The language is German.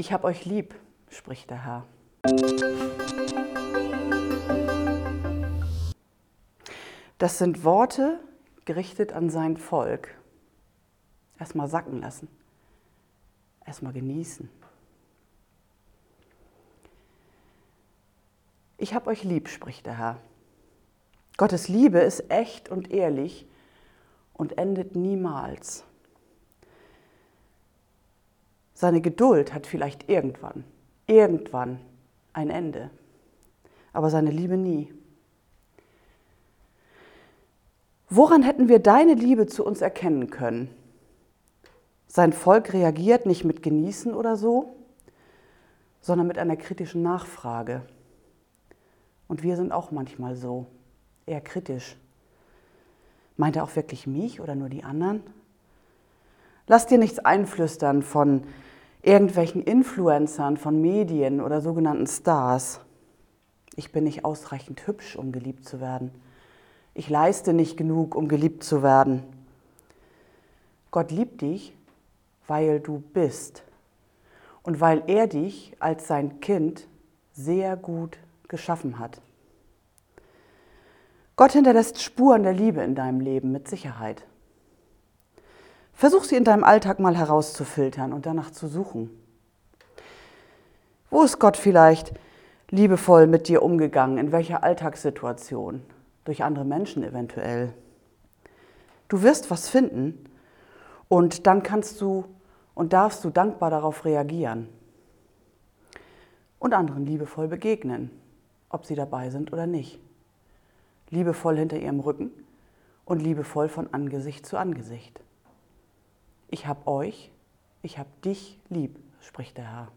Ich hab euch lieb, spricht der Herr. Das sind Worte gerichtet an sein Volk. Erstmal sacken lassen. Erstmal genießen. Ich hab euch lieb, spricht der Herr. Gottes Liebe ist echt und ehrlich und endet niemals. Seine Geduld hat vielleicht irgendwann, irgendwann ein Ende, aber seine Liebe nie. Woran hätten wir deine Liebe zu uns erkennen können? Sein Volk reagiert nicht mit Genießen oder so, sondern mit einer kritischen Nachfrage. Und wir sind auch manchmal so, eher kritisch. Meint er auch wirklich mich oder nur die anderen? Lass dir nichts einflüstern von irgendwelchen Influencern, von Medien oder sogenannten Stars. Ich bin nicht ausreichend hübsch, um geliebt zu werden. Ich leiste nicht genug, um geliebt zu werden. Gott liebt dich, weil du bist und weil er dich als sein Kind sehr gut geschaffen hat. Gott hinterlässt Spuren der Liebe in deinem Leben mit Sicherheit. Versuch sie in deinem Alltag mal herauszufiltern und danach zu suchen. Wo ist Gott vielleicht liebevoll mit dir umgegangen? In welcher Alltagssituation? Durch andere Menschen eventuell. Du wirst was finden und dann kannst du und darfst du dankbar darauf reagieren und anderen liebevoll begegnen, ob sie dabei sind oder nicht. Liebevoll hinter ihrem Rücken und liebevoll von Angesicht zu Angesicht. Ich hab euch, ich hab dich lieb, spricht der Herr.